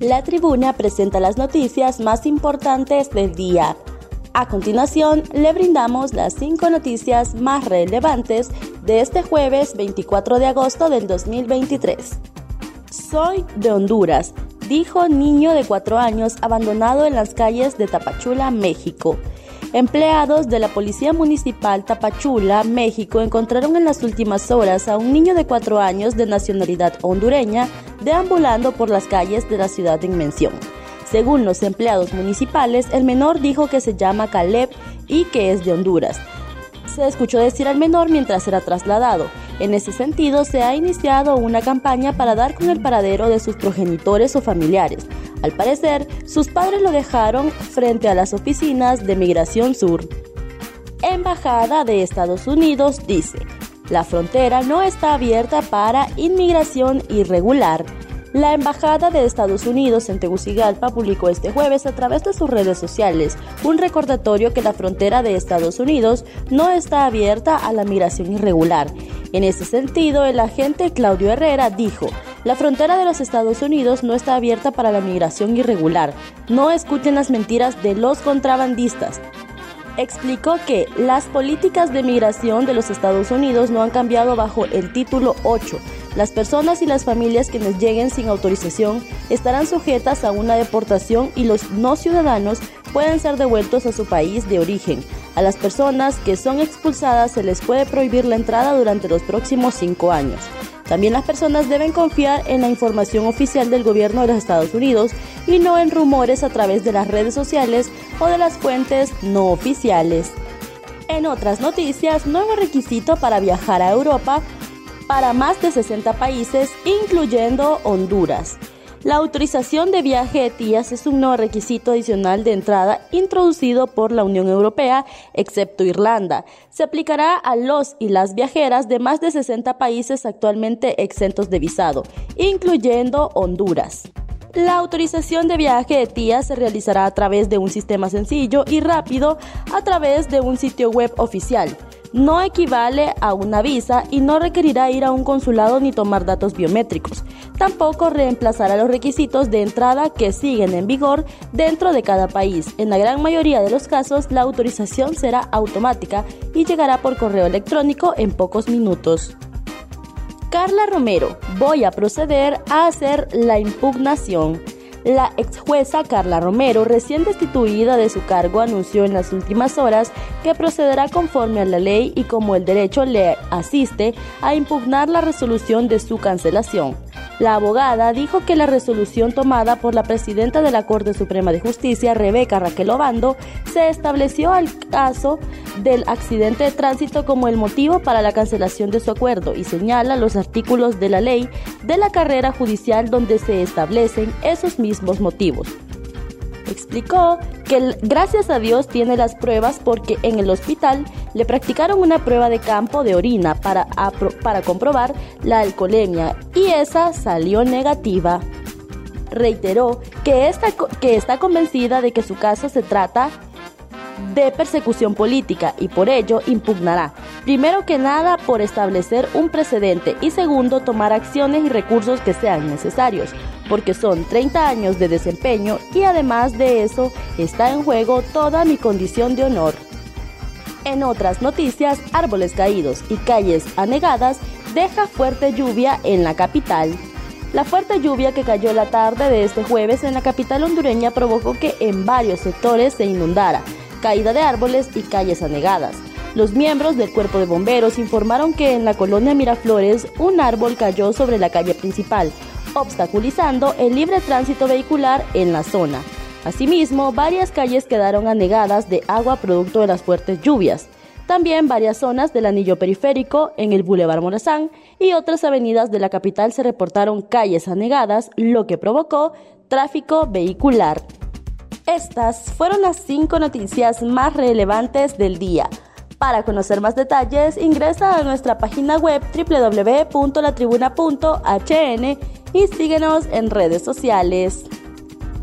La tribuna presenta las noticias más importantes del día. A continuación, le brindamos las cinco noticias más relevantes de este jueves 24 de agosto del 2023. Soy de Honduras, dijo niño de cuatro años abandonado en las calles de Tapachula, México. Empleados de la Policía Municipal Tapachula, México, encontraron en las últimas horas a un niño de cuatro años de nacionalidad hondureña deambulando por las calles de la ciudad en mención. Según los empleados municipales, el menor dijo que se llama Caleb y que es de Honduras. Se escuchó decir al menor mientras era trasladado. En ese sentido, se ha iniciado una campaña para dar con el paradero de sus progenitores o familiares. Al parecer, sus padres lo dejaron frente a las oficinas de Migración Sur. Embajada de Estados Unidos dice, la frontera no está abierta para inmigración irregular. La Embajada de Estados Unidos en Tegucigalpa publicó este jueves a través de sus redes sociales un recordatorio que la frontera de Estados Unidos no está abierta a la migración irregular. En ese sentido, el agente Claudio Herrera dijo, la frontera de los Estados Unidos no está abierta para la migración irregular. No escuchen las mentiras de los contrabandistas explicó que las políticas de migración de los Estados Unidos no han cambiado bajo el título 8. Las personas y las familias quienes lleguen sin autorización estarán sujetas a una deportación y los no ciudadanos pueden ser devueltos a su país de origen. A las personas que son expulsadas se les puede prohibir la entrada durante los próximos cinco años. También las personas deben confiar en la información oficial del gobierno de los Estados Unidos y no en rumores a través de las redes sociales o de las fuentes no oficiales. En otras noticias, nuevo requisito para viajar a Europa para más de 60 países, incluyendo Honduras. La autorización de viaje de tías es un nuevo requisito adicional de entrada introducido por la Unión Europea, excepto Irlanda. Se aplicará a los y las viajeras de más de 60 países actualmente exentos de visado, incluyendo Honduras. La autorización de viaje de tías se realizará a través de un sistema sencillo y rápido a través de un sitio web oficial no equivale a una visa y no requerirá ir a un consulado ni tomar datos biométricos. Tampoco reemplazará los requisitos de entrada que siguen en vigor dentro de cada país. En la gran mayoría de los casos, la autorización será automática y llegará por correo electrónico en pocos minutos. Carla Romero, voy a proceder a hacer la impugnación. La ex jueza Carla Romero, recién destituida de su cargo, anunció en las últimas horas que procederá conforme a la ley y como el derecho le asiste a impugnar la resolución de su cancelación. La abogada dijo que la resolución tomada por la presidenta de la Corte Suprema de Justicia, Rebeca Raquel Obando, se estableció al caso del accidente de tránsito como el motivo para la cancelación de su acuerdo y señala los artículos de la ley de la carrera judicial donde se establecen esos mismos motivos. Explicó que gracias a Dios tiene las pruebas porque en el hospital le practicaron una prueba de campo de orina para, para comprobar la alcoholemia y esa salió negativa. Reiteró que está, que está convencida de que su caso se trata de persecución política y por ello impugnará, primero que nada, por establecer un precedente y segundo, tomar acciones y recursos que sean necesarios, porque son 30 años de desempeño y además de eso está en juego toda mi condición de honor. En otras noticias, árboles caídos y calles anegadas deja fuerte lluvia en la capital. La fuerte lluvia que cayó la tarde de este jueves en la capital hondureña provocó que en varios sectores se inundara, caída de árboles y calles anegadas. Los miembros del cuerpo de bomberos informaron que en la colonia Miraflores un árbol cayó sobre la calle principal, obstaculizando el libre tránsito vehicular en la zona. Asimismo, varias calles quedaron anegadas de agua producto de las fuertes lluvias. También varias zonas del anillo periférico en el Boulevard Morazán y otras avenidas de la capital se reportaron calles anegadas, lo que provocó tráfico vehicular. Estas fueron las cinco noticias más relevantes del día. Para conocer más detalles, ingresa a nuestra página web www.latribuna.hn y síguenos en redes sociales.